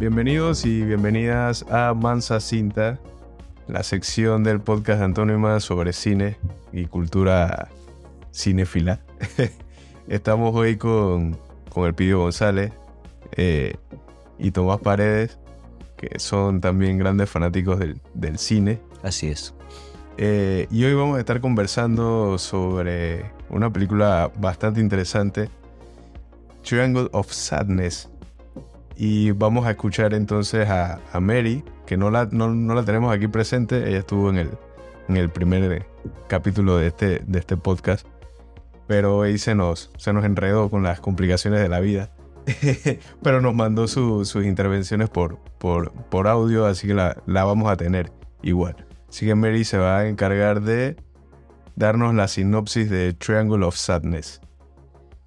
Bienvenidos y bienvenidas a Mansa Cinta, la sección del podcast Antónima sobre cine y cultura cinéfila. Estamos hoy con, con el Pidio González eh, y Tomás Paredes, que son también grandes fanáticos del, del cine. Así es. Eh, y hoy vamos a estar conversando sobre una película bastante interesante, Triangle of Sadness. Y vamos a escuchar entonces a, Mary, que no la, no, no la, tenemos aquí presente, ella estuvo en el, en el primer capítulo de este, de este podcast, pero ahí se nos, se nos enredó con las complicaciones de la vida. pero nos mandó su, sus intervenciones por, por, por audio, así que la, la vamos a tener igual. Así que Mary se va a encargar de darnos la sinopsis de Triangle of Sadness.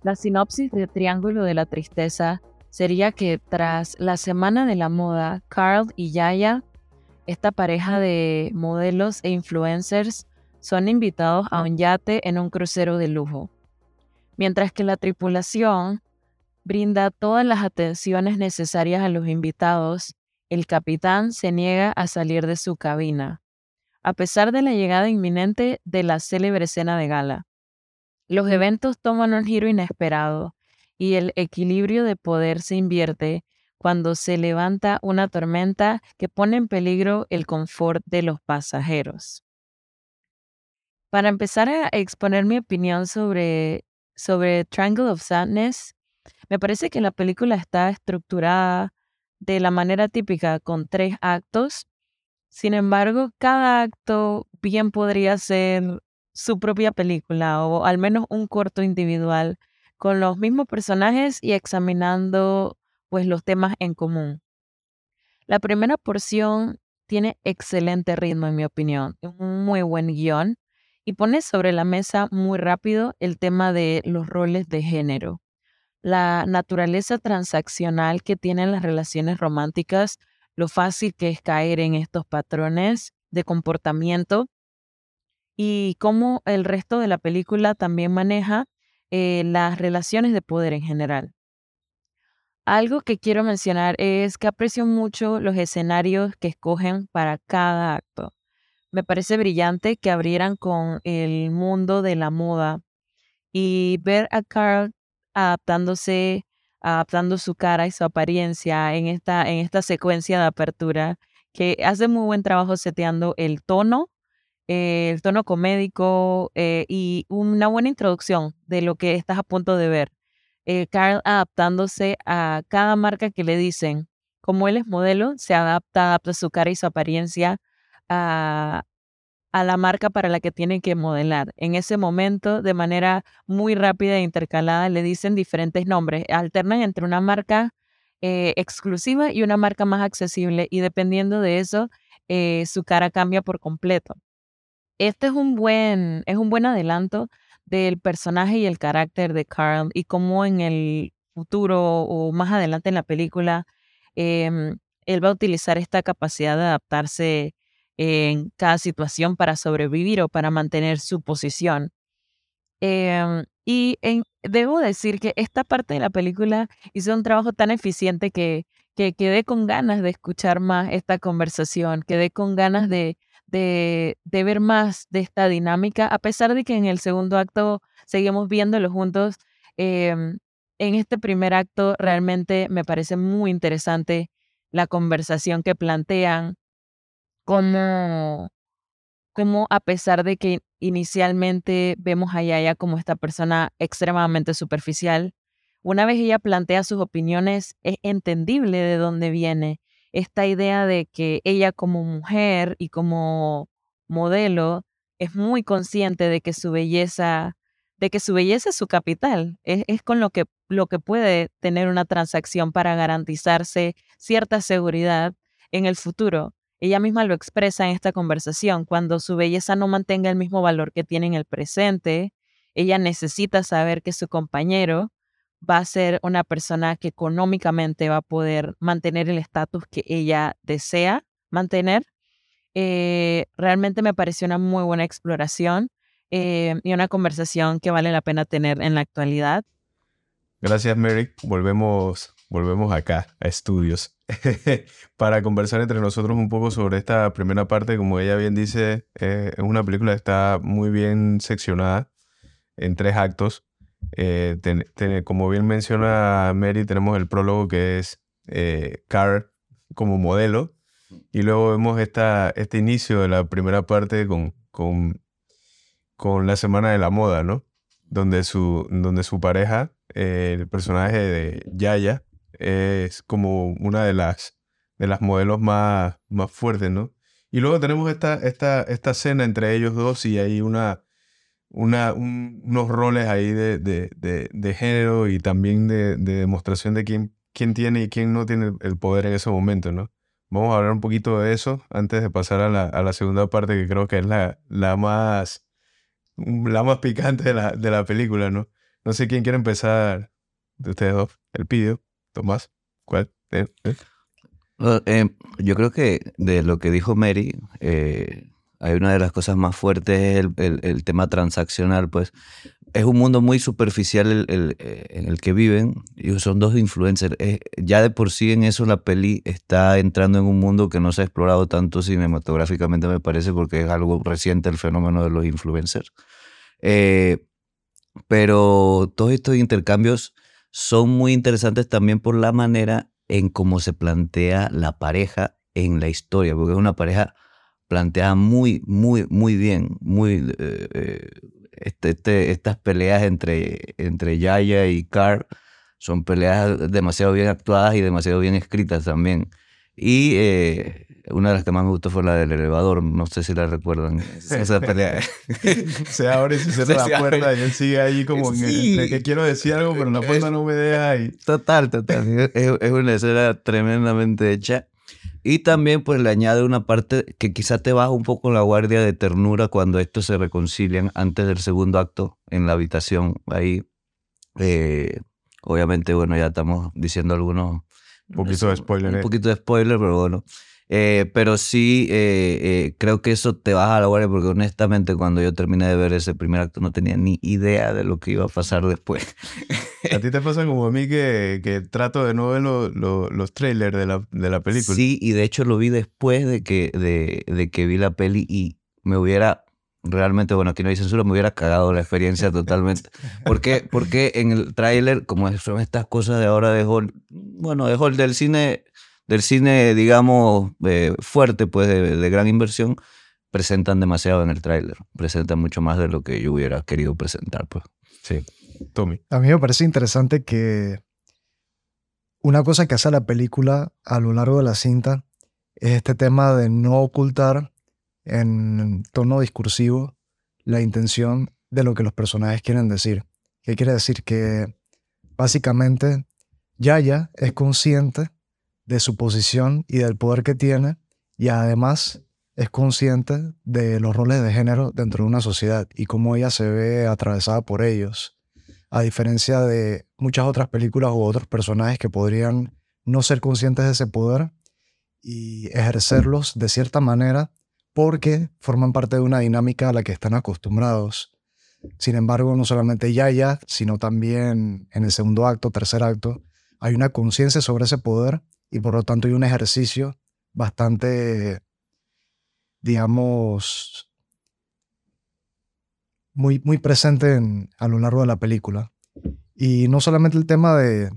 La sinopsis de Triángulo de la Tristeza sería que tras la semana de la moda, Carl y Yaya, esta pareja de modelos e influencers, son invitados a un yate en un crucero de lujo. Mientras que la tripulación brinda todas las atenciones necesarias a los invitados, el capitán se niega a salir de su cabina a pesar de la llegada inminente de la célebre escena de gala. Los eventos toman un giro inesperado y el equilibrio de poder se invierte cuando se levanta una tormenta que pone en peligro el confort de los pasajeros. Para empezar a exponer mi opinión sobre, sobre Triangle of Sadness, me parece que la película está estructurada de la manera típica con tres actos sin embargo, cada acto bien podría ser su propia película o al menos un corto individual con los mismos personajes y examinando pues los temas en común. La primera porción tiene excelente ritmo en mi opinión, un muy buen guion y pone sobre la mesa muy rápido el tema de los roles de género. La naturaleza transaccional que tienen las relaciones románticas lo fácil que es caer en estos patrones de comportamiento y cómo el resto de la película también maneja eh, las relaciones de poder en general. Algo que quiero mencionar es que aprecio mucho los escenarios que escogen para cada acto. Me parece brillante que abrieran con el mundo de la moda y ver a Carl adaptándose adaptando su cara y su apariencia en esta, en esta secuencia de apertura, que hace muy buen trabajo seteando el tono, eh, el tono comédico eh, y una buena introducción de lo que estás a punto de ver. Carl adaptándose a cada marca que le dicen. Como él es modelo, se adapta, adapta su cara y su apariencia a, a la marca para la que tienen que modelar. En ese momento, de manera muy rápida e intercalada, le dicen diferentes nombres. Alternan entre una marca eh, exclusiva y una marca más accesible y dependiendo de eso, su cara cambia por completo. Este es un buen, es un buen adelanto del personaje y el carácter de Carl y cómo en el futuro o más adelante en la película em, él va a utilizar esta capacidad de adaptarse en cada situación para sobrevivir o para mantener su posición. Em, y debo decir que esta parte de la película hizo un trabajo tan eficiente que, que quedé con ganas de escuchar más esta conversación, quedé con ganas de, de, ver más de esta dinámica, a pesar de que en el segundo acto seguimos viéndolo juntos. Em, en este primer acto realmente me parece muy interesante la conversación que plantean, como, como a pesar de que inicialmente vemos a Yaya como esta persona extremadamente superficial, una vez ella plantea sus opiniones, es entendible de dónde viene esta idea de que ella como mujer y como modelo es muy consciente de que su belleza, de que su belleza es su capital, es, con lo que, lo que puede tener una transacción para garantizarse cierta seguridad en el futuro. Ella misma lo expresa en esta conversación. Cuando su belleza no mantenga el mismo valor que tiene en el presente, ella necesita saber que su compañero va a ser una persona que económicamente va a poder mantener el estatus que ella desea mantener. Eh, realmente me pareció una muy buena exploración eh, y una conversación que vale la pena tener en la actualidad. Gracias, Mary. Volvemos volvemos acá, a estudios, para conversar entre nosotros un poco sobre esta primera parte. Como ella bien dice, eh, es una película que está muy bien seccionada en tres actos. Eh, como bien menciona Mary, tenemos el prólogo que es eh, como modelo. Y luego vemos esta, este inicio de la primera parte con, con, con la Semana de la Moda, ¿no? Donde su, donde su pareja, el personaje de Yaya, es como una de las, de las modelos más, más fuertes, ¿no? Y luego tenemos esta, esta, esta escena entre ellos dos y hay una, una, unos roles ahí de, de, de, género y también de, demostración de quién, quién tiene y quién no tiene el poder en ese momento, ¿no? Vamos a hablar un poquito de eso antes de pasar a la, a la segunda parte que creo que es la, la, más, la más picante de la, de la película, ¿no? No sé quién quiere empezar de ustedes dos. El pido. Tomás, ¿cuál? ¿Eh? ¿Eh? Eh, yo creo que de lo que dijo Mary, hay una de las cosas más fuertes, el, el, tema transaccional, pues es un mundo muy superficial el, en el que viven y son dos influencers. ya de por sí en eso la peli está entrando en un mundo que no se ha explorado tanto cinematográficamente, me parece, porque es algo reciente el fenómeno de los influencers. pero todos estos intercambios son muy interesantes también por la manera en cómo se plantea la pareja en la historia, porque es una pareja planteada muy, muy, muy bien, muy... Eh, eh, este, este, estas peleas entre, entre Yaya y Carl son peleas demasiado bien actuadas y demasiado bien escritas también. Y eh, una de las que más me gustó fue la del elevador, no sé si la recuerdan, esa pelea. se abre y se cierra la puerta y él sigue ahí como que quiero decir algo, pero la puerta no me deja. Y... Total, total. Es, una escena tremendamente hecha. Y también pues le añade una parte que quizá te baja un poco la guardia de ternura cuando estos se reconcilian antes del segundo acto en la habitación. Ahí, eh, obviamente, bueno, ya estamos diciendo algunos un poquito de spoiler. Un eh. poquito de spoiler, pero bueno. Eh, pero sí, eh, creo que eso te baja a la guardia porque honestamente cuando yo terminé de ver ese primer acto no tenía ni idea de lo que iba a pasar después. ¿A ti te pasa como a mí que, que trato de no ver los trailers de la, de la, película? Sí, y de hecho lo vi después de que, de, de que vi la peli y me hubiera realmente, bueno, aquí no hay censura, me hubiera cagado la experiencia totalmente. ¿Por qué? Porque en el tráiler, como son estas cosas de ahora de Hall, bueno, de Hall del cine, del cine, digamos, eh, fuerte, pues, de, gran inversión, presentan demasiado en el tráiler. Presentan mucho más de lo que yo hubiera querido presentar, pues. Sí. Tommy. A mí me parece interesante que una cosa que hace la película a lo largo de la cinta es este tema de no ocultar en tono discursivo la intención de lo que los personajes quieren decir. ¿Qué quiere decir? Que básicamente Yaya es consciente de su posición y del poder que tiene y además es consciente de los roles de género dentro de una sociedad y cómo ella se ve atravesada por ellos. A diferencia de muchas otras películas u otros personajes que podrían no ser conscientes de ese poder y ejercerlos de cierta manera porque forman parte de una dinámica a la que están acostumbrados. Sin embargo, no solamente Yaya, sino también en el segundo acto, tercer acto, hay una conciencia sobre ese poder y por lo tanto hay un ejercicio bastante, digamos, muy, muy presente a lo largo de la película. Y no solamente el tema de,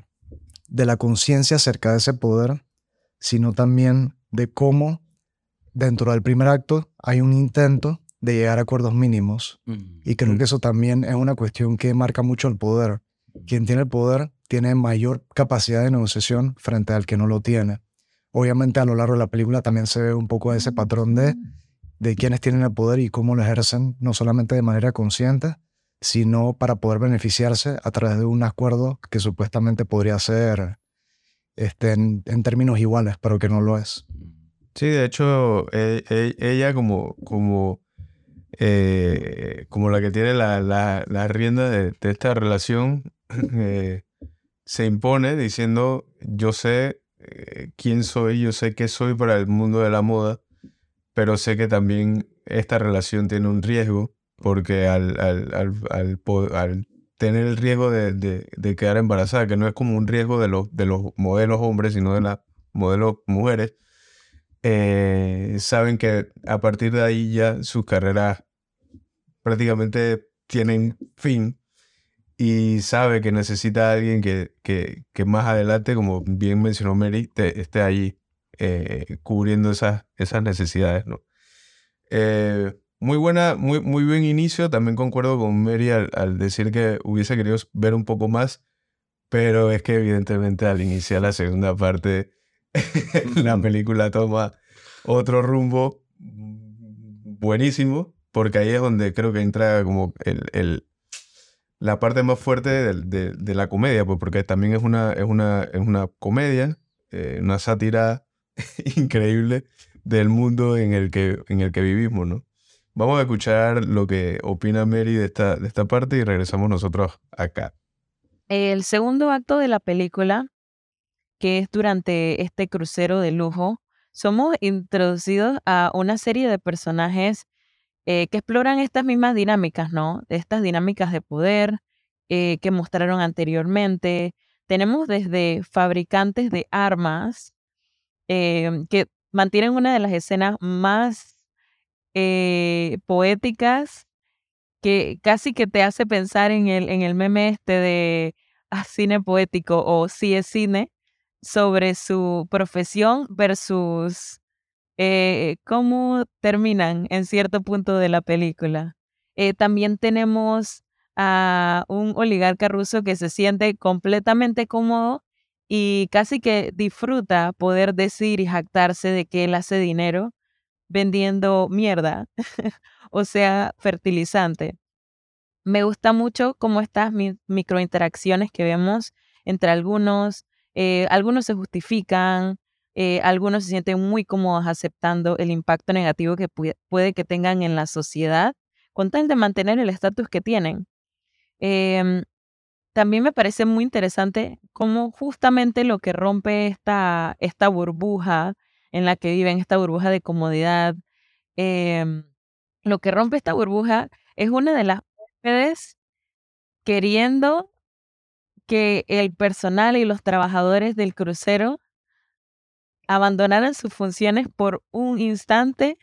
de la conciencia acerca de ese poder, sino también de cómo dentro del primer acto hay un intento de llegar a acuerdos mínimos. Y creo que eso también es una cuestión que marca mucho el poder. Quien tiene el poder tiene mayor capacidad de negociación frente al que no lo tiene. Obviamente a lo largo de la película también se ve un poco ese patrón de, de quienes tienen el poder y cómo lo ejercen, no solamente de manera consciente, sino para poder beneficiarse a través de un acuerdo que supuestamente podría ser este, en términos iguales, pero que no lo es. Sí, de hecho, e, e, ella como, como, eh, como la que tiene la, la, rienda de, esta relación, eh, se impone diciendo, yo sé eh, quién soy, yo sé qué soy para el mundo de la moda, pero sé que también esta relación tiene un riesgo, porque al, al, al, al tener el riesgo de, quedar embarazada, que no es como un riesgo de los, de los modelos hombres, sino de las modelos mujeres, eh, saben que a partir de ahí ya sus carreras prácticamente tienen fin y sabe que necesita a alguien que, que, más adelante, como bien mencionó Mary, esté allí eh, cubriendo esas, esas necesidades. ¿no? Eh, muy buena, muy, muy buen inicio. También concuerdo con Mary al, decir que hubiese querido ver un poco más, pero es que evidentemente al iniciar la segunda parte, la película toma otro rumbo buenísimo, porque ahí es donde creo que entra como el, la parte más fuerte de, la comedia, pues porque también es una, es una, es una comedia, eh, una sátira increíble del mundo en el que, en el que vivimos, ¿no? Vamos a escuchar lo que opina Mary de esta, de esta parte y regresamos nosotros acá. El segundo acto de la película, que es durante este crucero de lujo, somos introducidos a una serie de personajes eh, que exploran estas mismas dinámicas, ¿no? Estas dinámicas de poder eh, que mostraron anteriormente. Tenemos desde fabricantes de armas eh, que mantienen una de las escenas más poéticas que casi que te hace pensar en el, en el meme este de ah, cine poético o si es cine sobre su profesión versus eh, cómo terminan en cierto punto de la película. Eh, también tenemos a un oligarca ruso que se siente completamente cómodo y casi que disfruta poder decir y jactarse de que él hace dinero vendiendo mierda, o sea, fertilizante. Me gusta mucho cómo estas microinteracciones que vemos entre algunos, eh, algunos se justifican, eh, algunos se sienten muy cómodos aceptando el impacto negativo que puede que tengan en la sociedad con tal de mantener el estatus que tienen. Em, también me parece muy interesante cómo justamente lo que rompe esta, burbuja en la que viven, esta burbuja de comodidad. Em, lo que rompe esta burbuja es una de las huéspedes queriendo que el personal y los trabajadores del crucero abandonaran sus funciones por un instante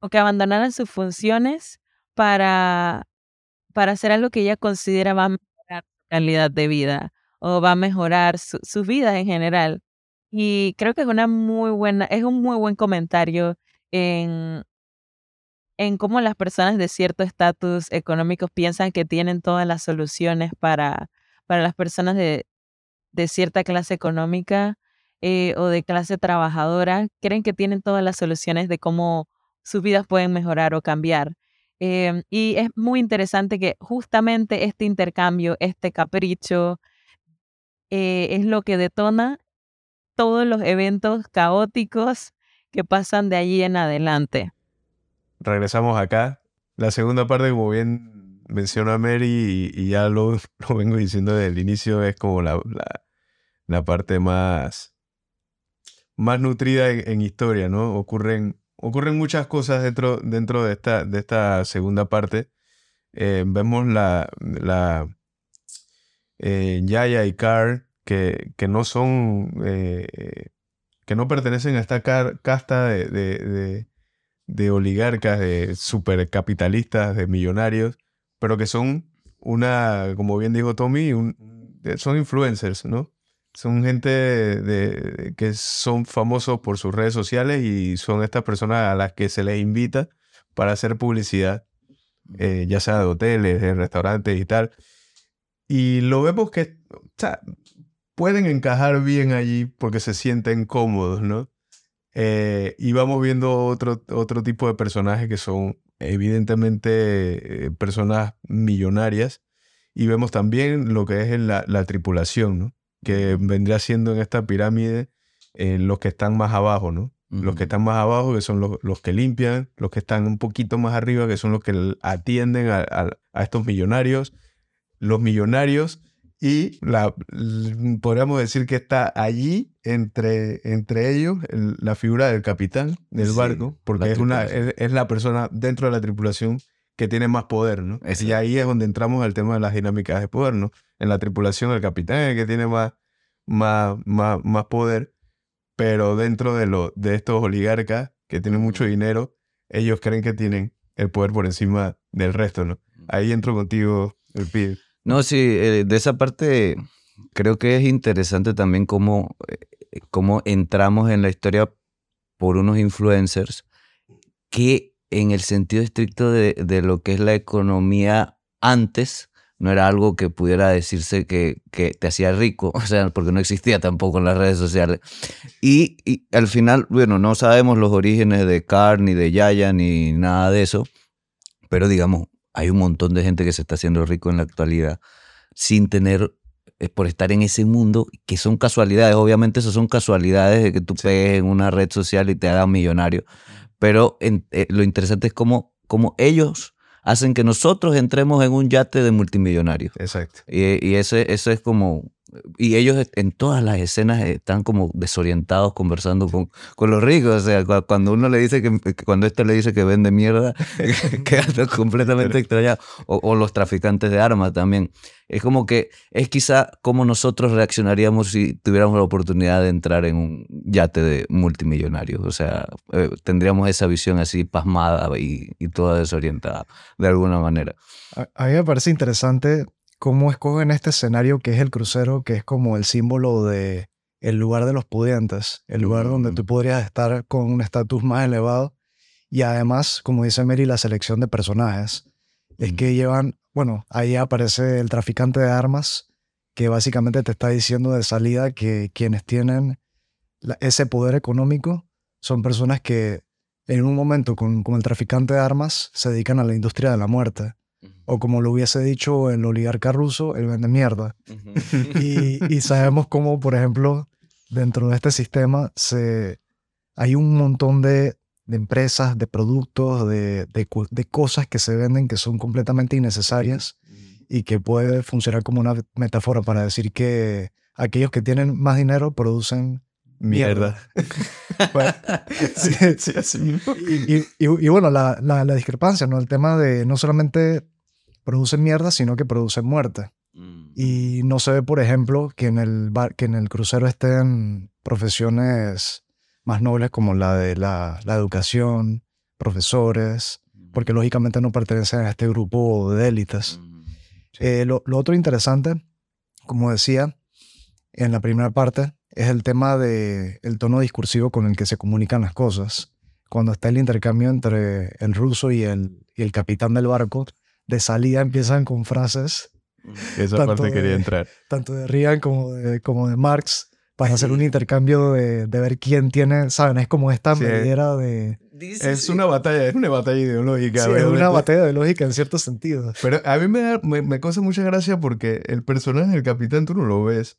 o que abandonaran sus funciones para, para hacer algo que ella considera va a mejorar su calidad de vida o va a mejorar su, su vida en general. Y creo que es una muy buena, es un muy buen comentario en, en cómo las personas de cierto estatus económico piensan que tienen todas las soluciones para, para las personas de, de cierta clase económica eh, o de clase trabajadora, creen que tienen todas las soluciones de cómo sus vidas pueden mejorar o cambiar. Em, y es muy interesante que justamente este intercambio, este capricho, eh, es lo que detona todos los eventos caóticos que pasan de allí en adelante. Regresamos acá. La segunda parte, como bien menciona Mary, y, ya lo, lo, vengo diciendo desde el inicio, es como la, la, parte más, más nutrida en, historia, ¿no? Ocurren, ocurren muchas cosas dentro, dentro de, esta, de esta segunda parte. Eh, vemos la, la eh, Yaya y Carl que, no son, eh, que no pertenecen a esta casta de, de, oligarcas, de supercapitalistas, de millonarios, pero que son una, como bien dijo Tommy, son influencers, ¿no? Son gente de, que son famosos por sus redes sociales y son estas personas a las que se les invita para hacer publicidad, eh, ya sea de hoteles, de restaurantes y tal. Y lo vemos que, pueden encajar bien allí porque se sienten cómodos, ¿no? Eh, y vamos viendo otro, otro tipo de personajes que son evidentemente eh, personas millonarias y vemos también lo que es la, la tripulación, ¿no? Que vendría siendo en esta pirámide eh, los que están más abajo, ¿no? Los que están más abajo, que son los, los, que limpian, los que están un poquito más arriba, que son los que atienden a, a estos millonarios, los millonarios y la, podríamos decir que está allí entre, entre ellos la figura del capitán del barco, porque es, una, es, la persona dentro de la tripulación que tiene más poder, ¿no? Y Exacto. ahí es donde entramos al tema de las dinámicas de poder, ¿no? En la tripulación el capitán es el que tiene más, más, más, más poder, pero dentro de, lo, de estos oligarcas que tienen mucho dinero, ellos creen que tienen el poder por encima del resto, ¿no? Ahí entro contigo, el pibe. No, sí, eh, de esa parte creo que es interesante también cómo, eh, cómo entramos en la historia por unos influencers que en el sentido estricto de, de lo que es la economía antes, no era algo que pudiera decirse que, que te hacía rico, o sea, porque no existía tampoco en las redes sociales. Y, y al final, bueno, no sabemos los orígenes de Carl, ni de Yaya, ni nada de eso, pero digamos, hay un montón de gente que se está haciendo rico en la actualidad sin tener, eh, por estar en ese mundo, que son casualidades. Obviamente, eso son casualidades de que tú pegues en una red social y te hagas millonario. Pero en- eh, lo interesante es cómo, cómo ellos hacen que nosotros entremos en un yate de multimillonarios. Exacto. Y, y ese, eso es como... Y ellos en todas las escenas están como desorientados conversando con, con los ricos. O sea, cu- cuando uno le dice que, cuando este le dice que vende mierda, queda completamente extrañado. O, o los traficantes de armas también. Es como que es quizá como nosotros reaccionaríamos si tuviéramos la oportunidad de entrar en un yate de multimillonarios. O sea, eh, tendríamos esa visión así pasmada y, y toda desorientada de alguna manera. A, a mí me parece interesante cómo escogen este escenario que es el crucero, que es como el símbolo de el lugar de los pudientes, el lugar donde tú podrías estar con un estatus más elevado. Y además, como dice Mary, la selección de personajes. Es Mm. que llevan, bueno, ahí aparece el traficante de armas, que básicamente te está diciendo de salida que quienes tienen la- ese poder económico son personas que en un momento con, con el traficante de armas se dedican a la industria de la muerte. O como lo hubiese dicho el oligarca ruso, el vende mierda. Y, y sabemos cómo, por ejemplo, dentro de este sistema se, hay un montón de, de empresas, de productos, de, de de cosas que se venden que son completamente innecesarias y que puede funcionar como una metáfora para decir que aquellos que tienen más dinero producen Mierda. Bueno, sí, Sí, así mismo. y, y- y- y bueno, la, la- la discrepancia, ¿no? El tema de no solamente producen mierda, sino que producen muerte. Y no se ve, por ejemplo, que en el, bar- que en el crucero estén profesiones más nobles como la de la, la educación, profesores, porque lógicamente no pertenecen a este grupo de élites. Eh, lo, lo otro interesante, como decía en la primera parte, es el tema del el tono discursivo con el que se comunican las cosas. Cuando está el intercambio entre el ruso y el, y el capitán del barco, de salida empiezan con frases Esa Tanto parte quería de- entrar. tanto de Reagan como de, como de Marx para hacer un intercambio de, de ver quién tiene, ¿saben? Es como esta Sí. medida de... Es una batalla, es una batalla ideológica. Sí, es una batalla de lógica en cierto sentido. Pero a mí me, da- me, me causa mucha gracia porque el personaje del capitán tú no lo ves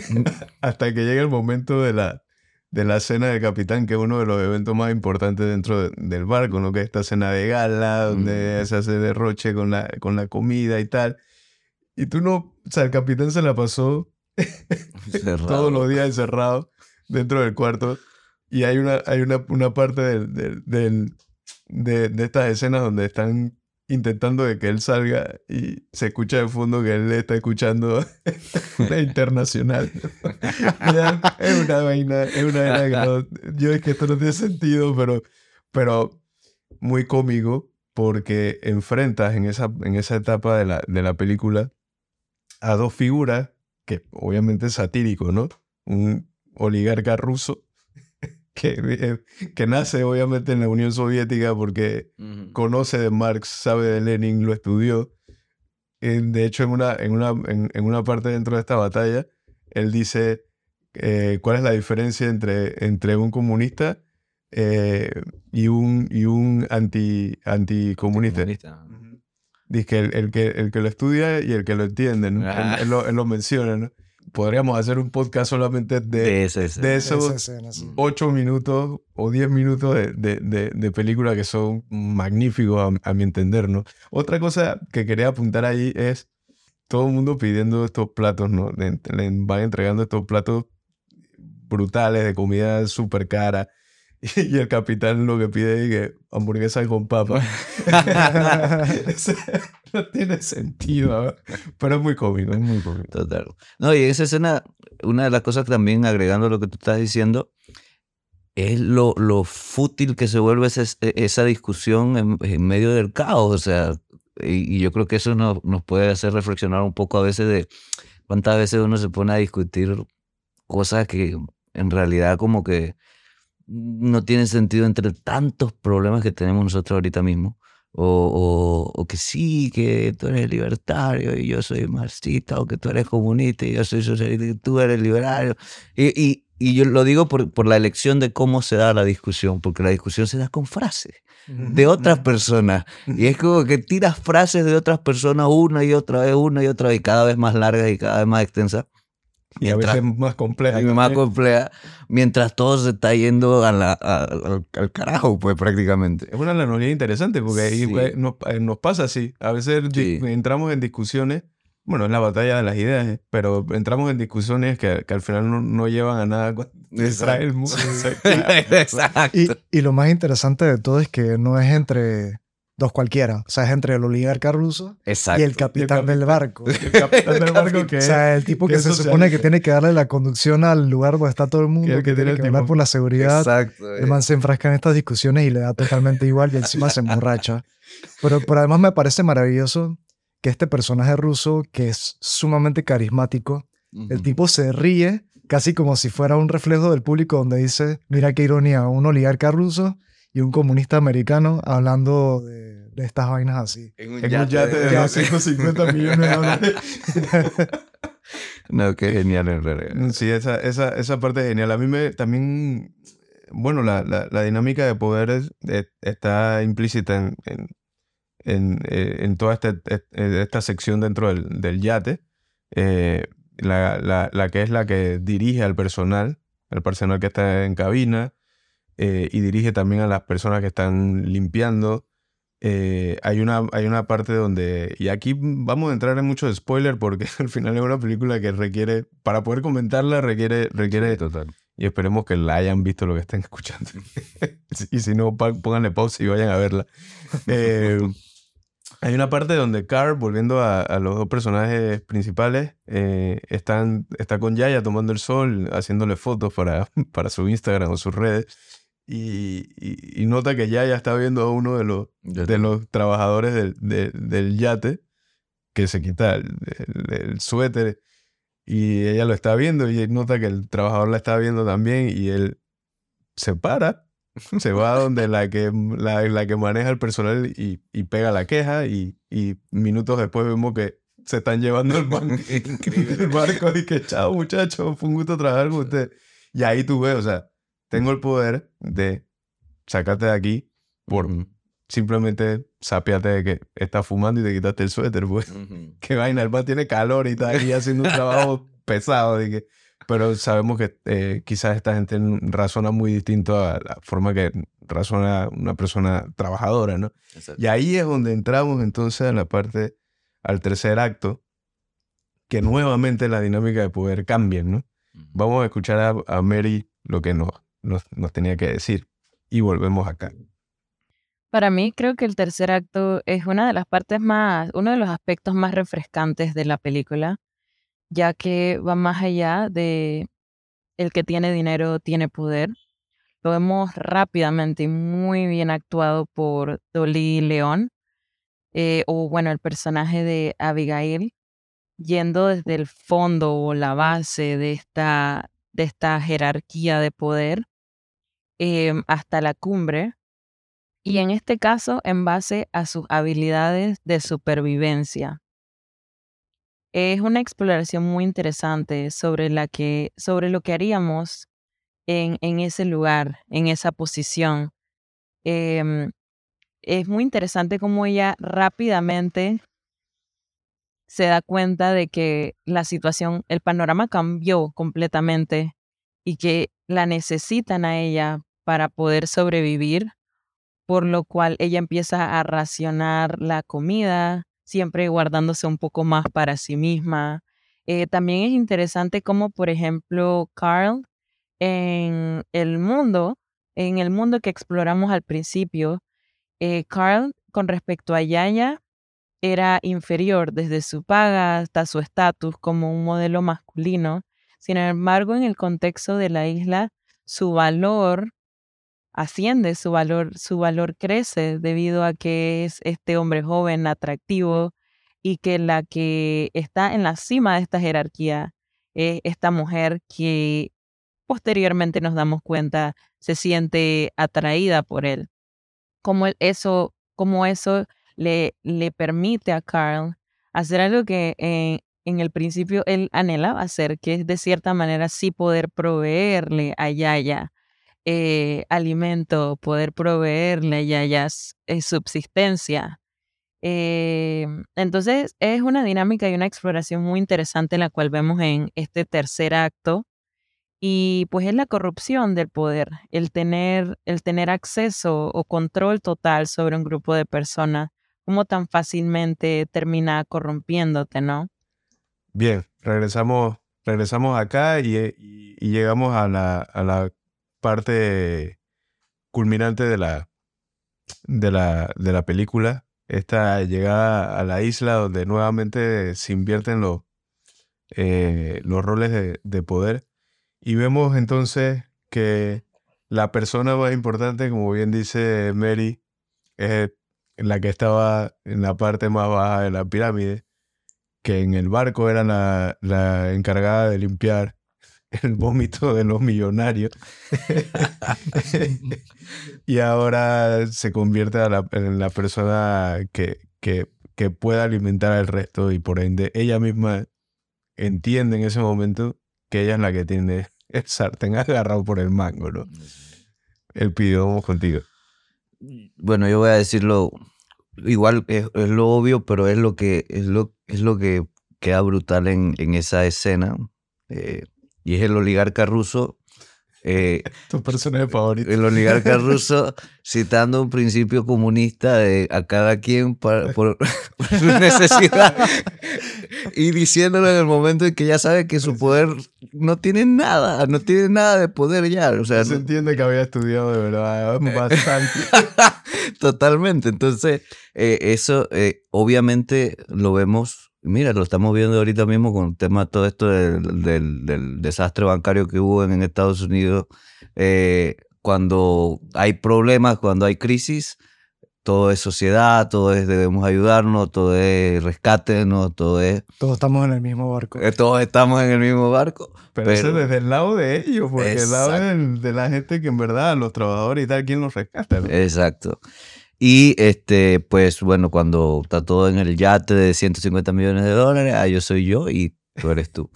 hasta que llega el momento de la, de la cena del capitán, que es uno de los eventos más importantes dentro de- del barco, ¿no? Que es esta cena de gala, donde Mm. se hace derroche con la, con la comida y tal. Y tú no, o sea, el capitán se la pasó todos los días encerrado dentro del cuarto. Y hay una, hay una, una parte del, del- del- de, de estas escenas donde están intentando de que él salga y se escucha de fondo que él está escuchando la internacional. Es una vaina, es una vaina que yo es que esto no tiene sentido, pero, pero muy cómico porque enfrentas en esa, en esa etapa de la, de la película a dos figuras que obviamente es satírico, ¿no? Un oligarca ruso que, eh, que nace obviamente en la Unión Soviética porque conoce de Marx, sabe de Lenin, lo estudió. De hecho, en una, en una, en, en una parte dentro de esta batalla, él dice eh, cuál es la diferencia entre, entre un comunista eh, y un, y un anti, anticomunista. Ujú. Dice que el, el que el que lo estudia y el que lo entiende, ¿no? Ah. Él, él lo, él lo menciona, ¿no? Podríamos hacer un podcast solamente de, De ese, ese. de Esa esos escena, sí. ocho minutos o diez minutos de, de, de, de película que son magníficos a, a mi entender, ¿no? Otra cosa que quería apuntar ahí es todo el mundo pidiendo estos platos, ¿no? Le, le van entregando estos platos brutales de comida súper cara y el capitán lo que pide es que hamburguesa con papa. no tiene sentido, pero es muy cómico, es muy cómico. Total. No, y esa escena, una de las cosas también, agregando lo que tú estás diciendo, es lo, lo fútil que se vuelve esa, esa discusión en, en, medio del caos. O sea, y, y yo creo que eso nos, nos puede hacer reflexionar un poco a veces de cuántas veces uno se pone a discutir cosas que en realidad como que no tienen sentido entre tantos problemas que tenemos nosotros ahorita mismo. O, o, o, que sí, que tú eres libertario y yo soy marxista, o que tú eres comunista y yo soy socialista y tú eres liberario. Y, y, y yo lo digo por, por, la elección de cómo se da la discusión, porque la discusión se da con frases de otras personas. Y es como que tiras frases de otras personas una y otra vez, una y otra vez, cada vez más largas y cada vez más extensas. Y a veces más compleja. Y más compleja, mientras todo se está yendo a la, a, al, al, carajo, pues prácticamente. Es una analogía interesante porque ahí sí. nos, nos, pasa así. A veces sí. entramos en discusiones, bueno, es la batalla de las ideas, ¿eh? pero entramos en discusiones que, que al final no, no, llevan a nada. Exacto. Exacto. Y, y lo más interesante de todo es que no es entre dos cualquiera. O sea, es entre el oligarca ruso Exacto. y el capitán, el del barco. El capitán del barco que O sea, el tipo que, que se supone que tiene que darle la conducción al lugar donde está todo el mundo, que, que, tiene tiene que hablar por la seguridad. Exacto. El man se enfrasca en estas discusiones y le da totalmente igual y encima se emborracha. Pero, pero además me parece maravilloso que este personaje ruso, que es sumamente carismático, uh -huh. el tipo se ríe casi como si fuera un reflejo del público donde dice, mira qué ironía, un oligarca ruso y un comunista americano hablando de, de estas vainas así. En un yate, un yate de, de 250 millones de dólares. no, qué genial en realidad. Sí, esa, esa, esa parte es genial. A mí me también, bueno, la, la, la dinámica de poder es, es, está implícita en, en, en, eh, en toda este, esta sección dentro del, del yate. Eh, la, la, la, que es la que dirige al personal, el personal que está en cabina, eh, y dirige también a las personas que están limpiando. Eh, hay, una, hay una parte donde, y aquí vamos a entrar en mucho spoiler porque al final es una película que requiere, para poder comentarla, requiere... requiere sí, total. Y esperemos que la hayan visto lo que estén escuchando. y si no, pónganle pausa y vayan a verla. Eh, hay una parte donde Carl, volviendo a, a los dos personajes principales, eh, están, está con Yaya tomando el sol, haciéndole fotos para, para su Instagram o sus redes. Y, y, y, nota que Yaya está viendo a uno de los, de los trabajadores del, de, del yate que se quita el, el, el, suéter y ella lo está viendo y nota que el trabajador la está viendo también y él se para se va a donde la que, la, la que maneja el personal y, y pega la queja y, y, minutos después vemos que se están llevando el, el barco y que chao muchachos, fue un gusto trabajar con usted. Y ahí tú ves, o sea, tengo el poder de sacarte de aquí por uh -huh. simplemente sapiate de que estás fumando y te quitaste el suéter, pues. Uh -huh. Qué vaina, el man tiene calor y está ahí haciendo un trabajo pesado. De que, pero sabemos que eh, quizás esta gente razona muy distinto a la forma que razona una persona trabajadora, ¿no? Exacto. Y ahí es donde entramos entonces a la parte, al tercer acto, que nuevamente la dinámica de poder cambia, ¿no? Uh -huh. Vamos a escuchar a, a Mary lo que nos, nos, tenía que decir y volvemos acá. Para mí creo que el tercer acto es una de las partes más, uno de los aspectos más refrescantes de la película ya que va más allá de el que tiene dinero tiene poder. Lo vemos rápidamente y muy bien actuado por Dolly León, eh, o bueno, el personaje de Abigail, yendo desde el fondo o la base de esta, de esta jerarquía de poder eh, hasta la cumbre. Y en este caso, en base a sus habilidades de supervivencia es una exploración muy interesante sobre, la que, sobre lo que haríamos en, en ese lugar, en esa posición. Eh, es muy interesante cómo ella rápidamente se da cuenta de que la situación, el panorama cambió completamente y que la necesitan a ella para poder sobrevivir, por lo cual ella empieza a racionar la comida, siempre guardándose un poco más para sí misma. Eh, también es interesante como, por ejemplo, Carl en el mundo en el mundo que exploramos al principio, eh, Carl, con respecto a Yaya, era inferior desde su paga hasta su estatus como un modelo masculino. Sin embargo, en el contexto de la isla, su valor asciende, su valor, su valor crece debido a que es este hombre joven, atractivo, y que la que está en la cima de esta jerarquía es esta mujer que posteriormente nos damos cuenta se siente atraída por él. Como eso, como eso le, le permite a Carl hacer algo que en el principio él anhelaba hacer, que es de cierta manera sí poder proveerle a Yaya eh, alimento, poder proveerle a Yaya eh, subsistencia. Entonces es una dinámica y una exploración muy interesante la cual vemos en este tercer acto y pues es la corrupción del poder, el tener, el tener acceso o control total sobre un grupo de personas, como tan fácilmente termina corrompiéndote, ¿no? Bien, regresamos, regresamos acá y, y, llegamos a la parte culminante de la, de la, de la película, esta llegada a la isla donde nuevamente se invierten los, eh, los roles de, de poder. Y vemos entonces que la persona más importante, como bien dice Mary, es la que estaba en la parte más baja de la pirámide, que en el barco era la, la encargada de limpiar el vómito de los millonarios. y ahora se convierte en la persona que, que, que pueda alimentar al resto y por ende ella misma entiende en ese momento que ella es la que tiene el sartén agarrado por el mango, ¿no? El pidió, vamos contigo. Bueno, yo voy a decirlo, igual es, lo obvio, pero es lo que, es lo, es lo que queda brutal en, en esa escena. Eh, y es el oligarca ruso eh, tu personaje favorito. El oligarca ruso citando un principio comunista de a cada quien por, por, su necesidad y diciéndolo en el momento en que ya sabe que su poder no tiene nada, no tiene nada de poder ya. O sea, se entiende que había estudiado de verdad bastante. Totalmente. Entonces, eh, eso eh, obviamente lo vemos Mira, lo estamos viendo ahorita mismo con el tema todo esto del, del, desastre bancario que hubo en, Estados Unidos. Eh, cuando hay problemas, cuando hay crisis, todo es sociedad, todo es debemos ayudarnos, todo es rescate, ¿no? todo es... Todos estamos en el mismo barco. Eh, todos estamos en el mismo barco. Pero, eso desde el lado de ellos, porque el lado de, la gente que en verdad, los trabajadores y tal, ¿quién los rescata? Exacto. Y este, pues bueno, cuando está todo en el yate de 150 millones de dólares, ah, yo soy yo y tú eres tú.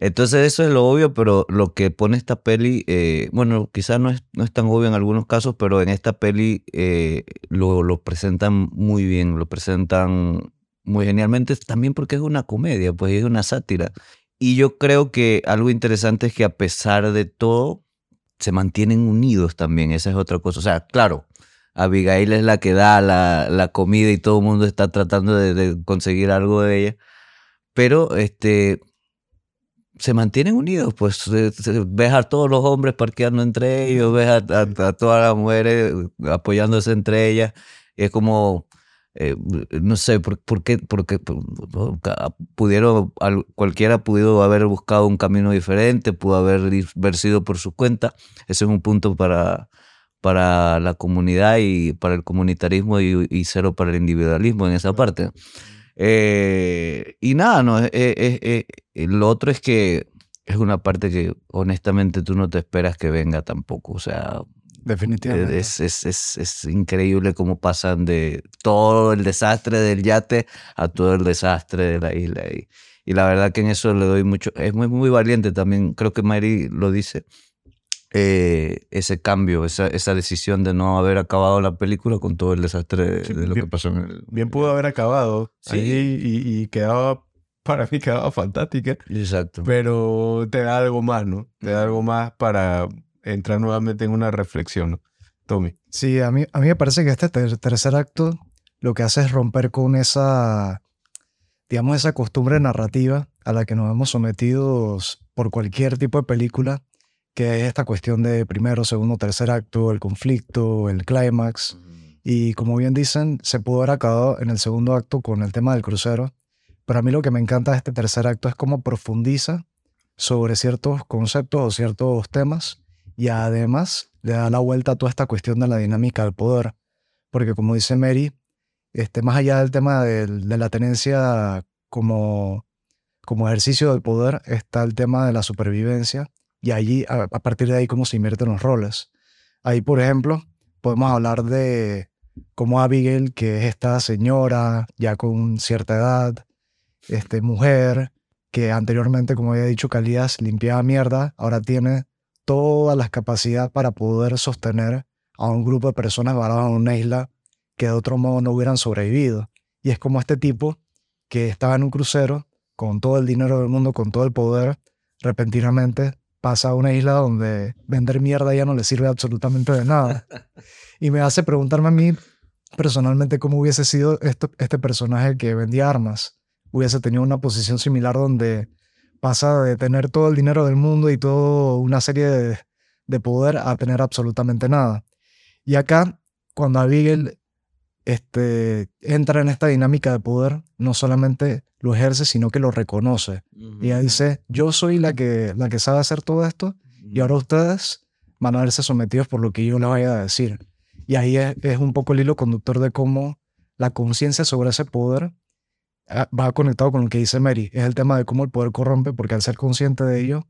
Entonces eso es lo obvio, pero lo que pone esta peli, eh, bueno, quizás no es, no es tan obvio en algunos casos, pero en esta peli eh, lo, lo, presentan muy bien, lo presentan muy genialmente, también porque es una comedia, pues es una sátira. Y yo creo que algo interesante es que a pesar de todo, se mantienen unidos también, esa es otra cosa. O sea, claro, Abigail es la que da la, la comida y todo el mundo está tratando de, conseguir algo de ella. Pero este se mantienen unidos, pues ves a todos los hombres parqueando entre ellos, ves a, todas las mujeres apoyándose entre ellas. es como, eh, no sé, ¿por, qué? Porque pudieron, cualquiera pudo haber buscado un camino diferente, pudo haber, haber sido por su cuenta. Ese es un punto para, para la comunidad y para el comunitarismo y, cero para el individualismo en esa parte. Eh, y nada, no, lo otro es que es una parte que honestamente tú no te esperas que venga tampoco. O sea, Definitivamente. Es, es, es, es, increíble cómo pasan de todo el desastre del yate a todo el desastre de la isla. Y, y la verdad que en eso le doy mucho. Es muy, muy valiente también. Creo que Mary lo dice. Eh, ese cambio, esa, esa, decisión de no haber acabado la película con todo el desastre de lo que pasó en el... Bien pudo haber acabado sí. y, quedaba, para mí quedaba fantástica. Exacto. Pero te da algo más, ¿no? Te da algo más para entrar nuevamente en una reflexión, ¿no? Tommy. Sí, a mí, a mí me parece que este tercer acto lo que hace es romper con esa, digamos, esa costumbre narrativa a la que nos hemos sometido por cualquier tipo de película que es esta cuestión de primero, segundo, tercer acto, el conflicto, el clímax. Y como bien dicen, se pudo haber acabado en el segundo acto con el tema del crucero. Pero a mí lo que me encanta de este tercer acto es cómo profundiza sobre ciertos conceptos o ciertos temas y además le da la vuelta a toda esta cuestión de la dinámica del poder. Porque como dice Mary, este, más allá del tema de, la tenencia como, como ejercicio del poder, está el tema de la supervivencia y allí, a, partir de ahí, cómo se invierten los roles. Ahí, por ejemplo, podemos hablar de cómo Abigail, que es esta señora ya con cierta edad, este, mujer, que anteriormente, como había dicho, Calías limpiaba mierda, ahora tiene todas las capacidades para poder sostener a un grupo de personas varadas en una isla que de otro modo no hubieran sobrevivido. Y es como este tipo que estaba en un crucero con todo el dinero del mundo, con todo el poder, repentinamente pasa a una isla donde vender mierda ya no le sirve absolutamente de nada. Y me hace preguntarme a mí personalmente cómo hubiese sido este, este personaje que vendía armas. Hubiese tenido una posición similar donde pasa de tener todo el dinero del mundo y toda una serie de, de poder a tener absolutamente nada. Y acá, cuando Abigail este, entra en esta dinámica de poder, no solamente lo ejerce, sino que lo reconoce. Y ella dice, yo soy la que, la que sabe hacer todo esto y ahora ustedes van a verse sometidos por lo que yo les vaya a decir. Y ahí es, un poco el hilo conductor de cómo la conciencia sobre ese poder ah, va conectado con lo que dice Mary. Es el tema de cómo el poder corrompe, porque al ser consciente de ello,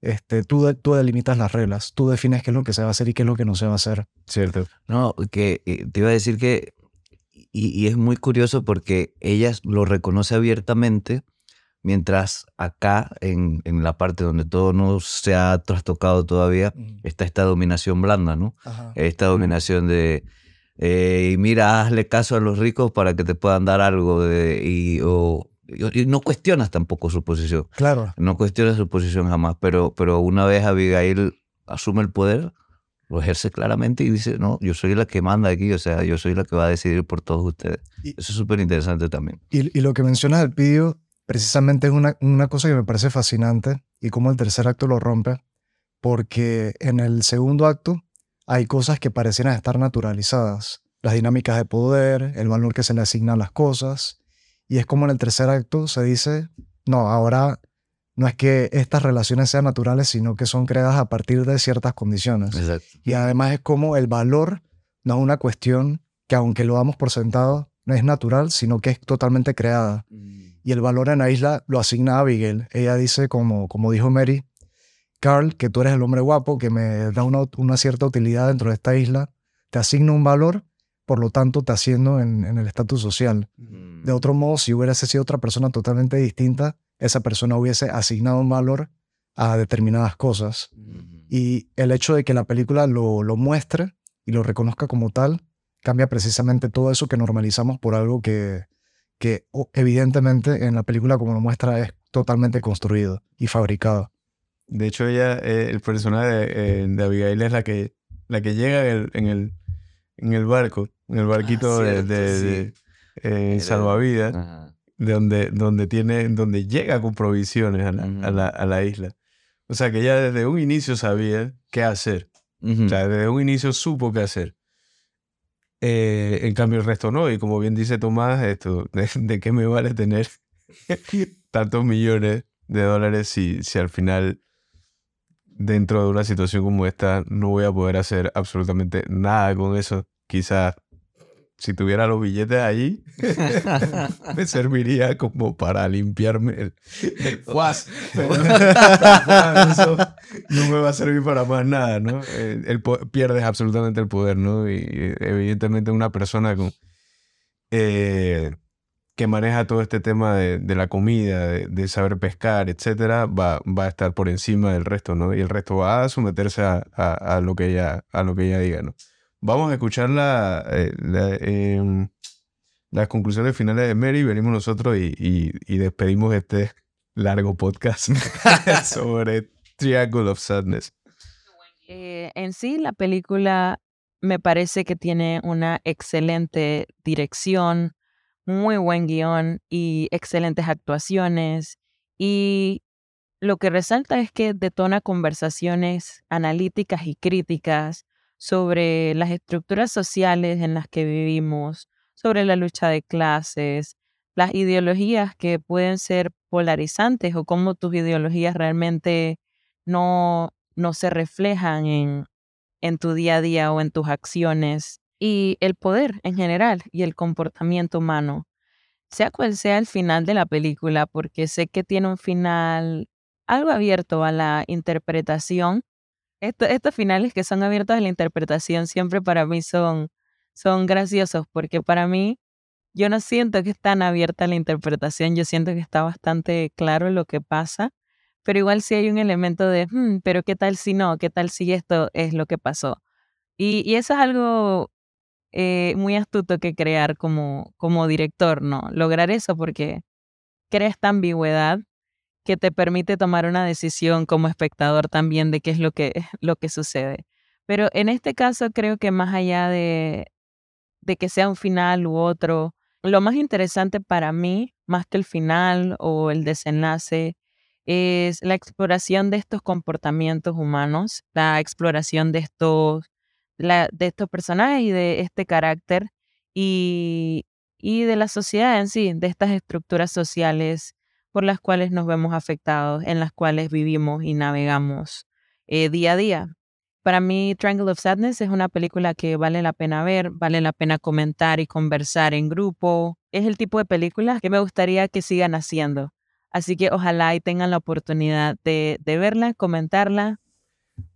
este, tú, tú delimitas las reglas, tú defines qué es lo que se va a hacer y qué es lo que no se va a hacer. Cierto. No, que eh, te iba a decir que y, es muy curioso porque ella lo reconoce abiertamente, mientras acá, en, en, la parte donde todo no se ha trastocado todavía, está esta dominación blanda, ¿no? Esta dominación de, eh, mira, hazle caso a los ricos para que te puedan dar algo, de, y, o, y no cuestionas tampoco su posición. Claro. No cuestionas su posición jamás, pero, pero una vez Abigail asume el poder, lo ejerce claramente y dice, no, yo soy la que manda aquí, o sea, yo soy la que va a decidir por todos ustedes. Eso es súper interesante también. Y, lo que mencionas del pidio, precisamente es una, una cosa que me parece fascinante y cómo el tercer acto lo rompe, porque en el segundo acto hay cosas que parecieran estar naturalizadas, las dinámicas de poder, el valor que se le asigna a las cosas, y es como en el tercer acto se dice, no, ahora no es que estas relaciones sean naturales, sino que son creadas a partir de ciertas condiciones. Y además es como el valor no es una cuestión que aunque lo damos por sentado, no es natural, sino que es totalmente creada. Mm. Y el valor en la isla lo asigna a Abigail. Ella dice, como, como dijo Mary, Carl, que tú eres el hombre guapo, que me da una, una cierta utilidad dentro de esta isla, te asigna un valor, por lo tanto te haciendo en, en el estatus social. De mm. otro modo, si hubiese sido otra persona totalmente distinta, esa persona hubiese asignado un valor a determinadas cosas. Y el hecho de que la película lo, lo muestre y lo reconozca como tal, cambia precisamente todo eso que normalizamos por algo que, que evidentemente en la película como lo muestra es totalmente construido y fabricado. De hecho, ella, eh, el personaje de, eh, Abigail es la que, la que llega en el, en el, barco, en el barquito ah, de, eh, salvavidas de donde, donde, tiene, donde llega con provisiones a la, a, la, isla. O sea que ella desde un inicio sabía qué hacer. O sea, desde un inicio supo qué hacer. Eh, en cambio, el resto no. Y como bien dice Tomás, esto, ¿de, qué me vale tener tantos millones de dólares si, si al final, dentro de una situación como esta, no voy a poder hacer absolutamente nada con eso? Quizás si tuviera los billetes ahí, me serviría como para limpiarme el, no me va a servir para más nada, ¿no? Eh, el, pierdes absolutamente el poder, ¿no? Y evidentemente una persona con, eh, que maneja todo este tema de, la comida, de, saber pescar, etcétera, va, va a estar por encima del resto, ¿no? Y el resto va a someterse a, a lo, que ella, a lo que ella diga, ¿no? Vamos a escuchar la, eh, em, las conclusiones finales de Mary, venimos nosotros y, despedimos este largo podcast sobre Triangle of Sadness. Eh, en sí, la película me parece que tiene una excelente dirección, muy buen guion y excelentes actuaciones. Y lo que resalta es que detona conversaciones analíticas y críticas sobre las estructuras sociales en las que vivimos, sobre la lucha de clases, las ideologías que pueden ser polarizantes o cómo tus ideologías realmente no, no se reflejan en, en tu día a día o en tus acciones y el poder en general y el comportamiento humano, sea cual sea el final de la película, porque sé que tiene un final algo abierto a la interpretación. Estos finales que son abiertos a la interpretación siempre para mí son, son graciosos, porque para mí yo no siento que es tan abierta la interpretación, yo siento que está bastante claro lo que pasa, pero igual sí hay un elemento de, hmm, pero ¿qué tal si no? ¿Qué tal si esto es lo que pasó? Y, eso es algo eh, muy astuto que crear como, como director, ¿no? Lograr eso porque crea esta ambigüedad que te permite tomar una decisión como espectador también de qué es lo que, lo que sucede. Pero en este caso creo que más allá de, de que sea un final u otro, lo más interesante para mí, más que el final o el desenlace, es la exploración de estos comportamientos humanos, la exploración de estos, de estos personajes y de este carácter y, y de la sociedad en sí, de estas estructuras sociales por las cuales nos vemos afectados, en las cuales vivimos y navegamos eh, día a día. Para mí, Triangle of Sadness es una película que vale la pena ver, vale la pena comentar y conversar en grupo. Es el tipo de películas que me gustaría que sigan haciendo. Así que ojalá y tengan la oportunidad de, verla, comentarla.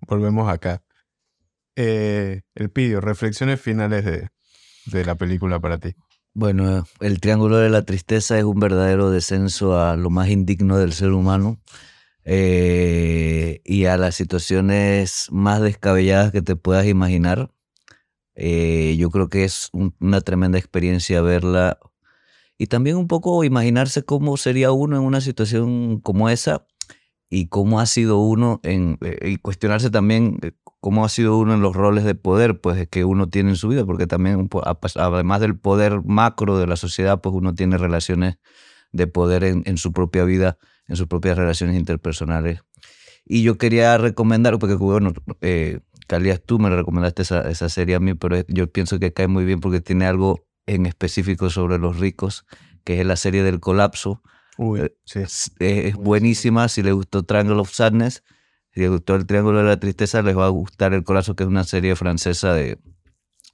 Volvemos acá. Eh, el pidio, reflexiones finales de, de la película para ti. Bueno, el Triángulo de la Tristeza es un verdadero descenso a lo más indigno del ser humano. Eh, y a las situaciones más descabelladas que te puedas imaginar. Eh, yo creo que es una tremenda experiencia verla y también un poco imaginarse cómo sería uno en una situación como esa y cómo ha sido uno en eh, y cuestionarse también cómo ha sido uno en los roles de poder pues que uno tiene en su vida porque también además del poder macro de la sociedad pues uno tiene relaciones de poder en, en su propia vida en sus propias relaciones interpersonales. Y yo quería recomendar, porque bueno, eh, Calías, tú me recomendaste esa, esa serie a mí, pero yo pienso que cae muy bien porque tiene algo en específico sobre los ricos, que es la serie del colapso. Uy, eh, sí. es, buenísima, si les gustó Triangle of Sadness, si les gustó el Triángulo de la Tristeza, les va a gustar El Colapso, que es una serie francesa de,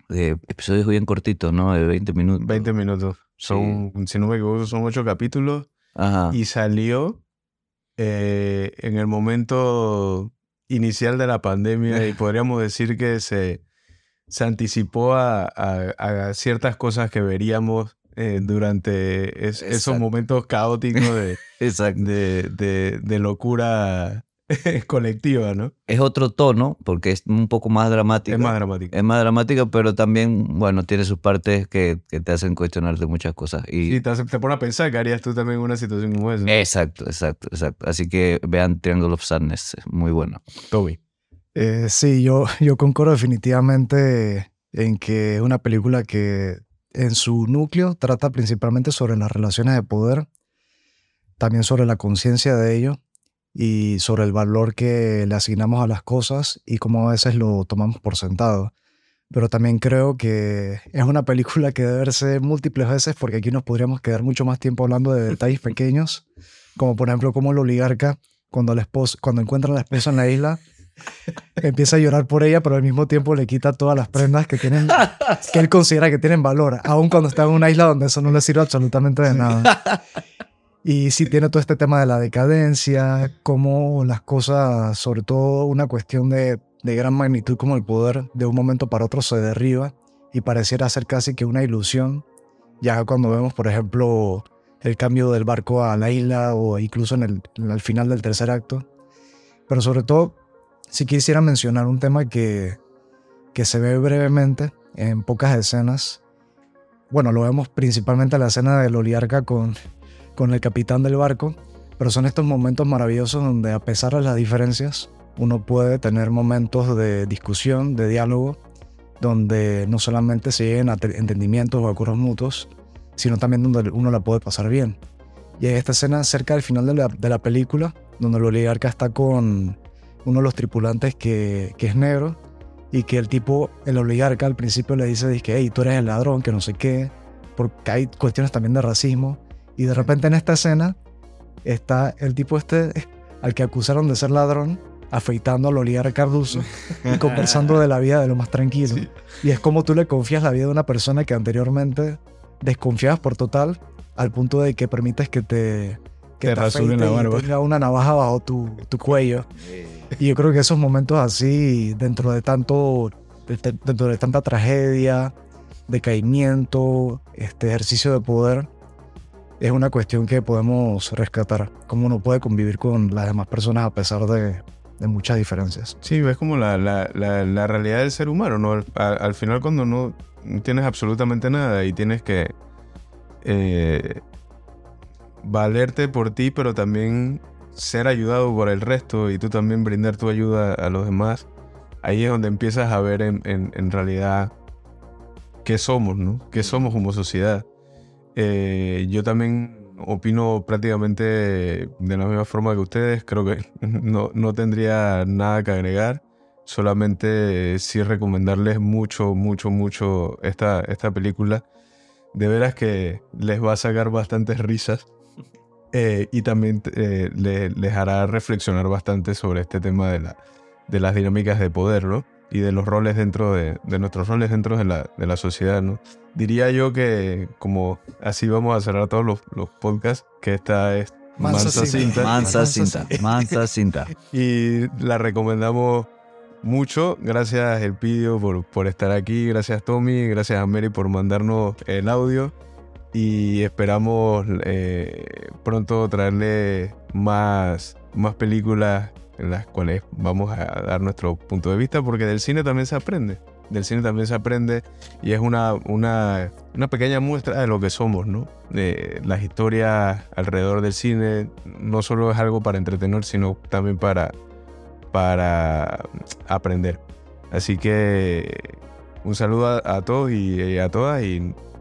de episodios bien cortitos, ¿no? De 20 minutos. 20 minutos. Son, si no me equivoco, son ocho capítulos. Ajá. Y salió eh, en el momento inicial de la pandemia y podríamos decir que se, se anticipó a, a, ciertas cosas que veríamos eh, durante esos momentos caóticos de, de, de, de, locura colectiva, ¿no? Es otro tono, porque es un poco más dramática. Es más dramática. Es más dramática, pero también, bueno, tiene sus partes que, que te hacen cuestionarte muchas cosas. Y... Sí, te, te pone a pensar que harías tú también en una situación como esa. Exacto, exacto, exacto. Así que vean Triangle of Sadness, es muy bueno. Toby. Eh, sí, yo, yo concuerdo definitivamente en que es una película que en su núcleo trata principalmente sobre las relaciones de poder, también sobre la conciencia de ello y sobre el valor que le asignamos a las cosas y cómo a veces lo tomamos por sentado. Pero también creo que es una película que debe verse múltiples veces porque aquí nos podríamos quedar mucho más tiempo hablando de detalles pequeños, como por ejemplo cómo el oligarca, cuando, el esposo, cuando encuentra a la esposa en la isla, empieza a llorar por ella, pero al mismo tiempo le quita todas las prendas que, tienen, que él considera que tienen valor, aun cuando está en una isla donde eso no le sirve absolutamente de nada. Y sí tiene todo este tema de la decadencia, cómo las cosas, sobre todo una cuestión de, de gran magnitud como el poder, de un momento para otro se derriba y pareciera ser casi que una ilusión. Ya cuando vemos, por ejemplo, el cambio del barco a la isla o incluso en el, al final del tercer acto. Pero sobre todo, si quisiera mencionar un tema que, que se ve brevemente en pocas escenas. Bueno, lo vemos principalmente en la escena del oligarca con con el capitán del barco, pero son estos momentos maravillosos donde a pesar de las diferencias, uno puede tener momentos de discusión, de diálogo, donde no solamente se lleguen a entendimientos o acuerdos mutuos, sino también donde uno la puede pasar bien. Y hay esta escena cerca del final de la, de la película, donde el oligarca está con uno de los tripulantes que, que es negro y que el tipo, el oligarca al principio le dice, que hey, tú eres el ladrón, que no sé qué, porque hay cuestiones también de racismo. Y de repente en esta escena está el tipo este al que acusaron de ser ladrón, afeitando al oligarca ruso y conversando de la vida de lo más tranquilo. Y es como tú le confías la vida de una persona que anteriormente desconfiabas por total, al punto de que permites que te, que Te rasuren la afeite y barba. tenga una navaja bajo tu, tu cuello. Y yo creo que esos momentos así, dentro de tanto, de- de- dentro de tanta tragedia, decaimiento, este ejercicio de poder, es una cuestión que podemos rescatar. Cómo uno puede convivir con las demás personas a pesar de, de muchas diferencias. Sí, ves como la, la, la, la realidad del ser humano, ¿no? Al, al- al final cuando no tienes absolutamente nada y tienes que eh, valerte por ti, pero también ser ayudado por el resto y tú también brindar tu ayuda a los demás, ahí es donde empiezas a ver en, en- en realidad qué somos, ¿no? ¿Qué somos como sociedad? Eh, yo también opino prácticamente de la misma forma que ustedes. Creo que no, no tendría nada que agregar. Solamente eh, sí recomendarles mucho, mucho, mucho esta, esta película. De veras que les va a sacar bastantes risas. Eh, y también eh, le- les hará reflexionar bastante sobre este tema de, la, de las dinámicas de poder, ¿no? Y de los roles dentro de, de nuestros roles dentro de la, de la sociedad, ¿no? Diría yo que, como así vamos a cerrar todos los, los podcasts, que esta es Mansa Mansa, Cinta. Cinta. Mansa Mansa cinta, mansa cinta. Y la recomendamos mucho. Gracias, Elpidio, por, por estar aquí. Gracias, Tommy. Gracias a Mary por mandarnos el audio. Y esperamos eh, pronto traerle más, más películas en las cuales vamos a dar nuestro punto de vista, porque del cine también se aprende. Del cine también se aprende y es una, una, una pequeña muestra de lo que somos, ¿no? De las historias alrededor del cine no solo es algo para entretener, sino también para, para aprender. Así que un saludo a, a todos y, y a todas y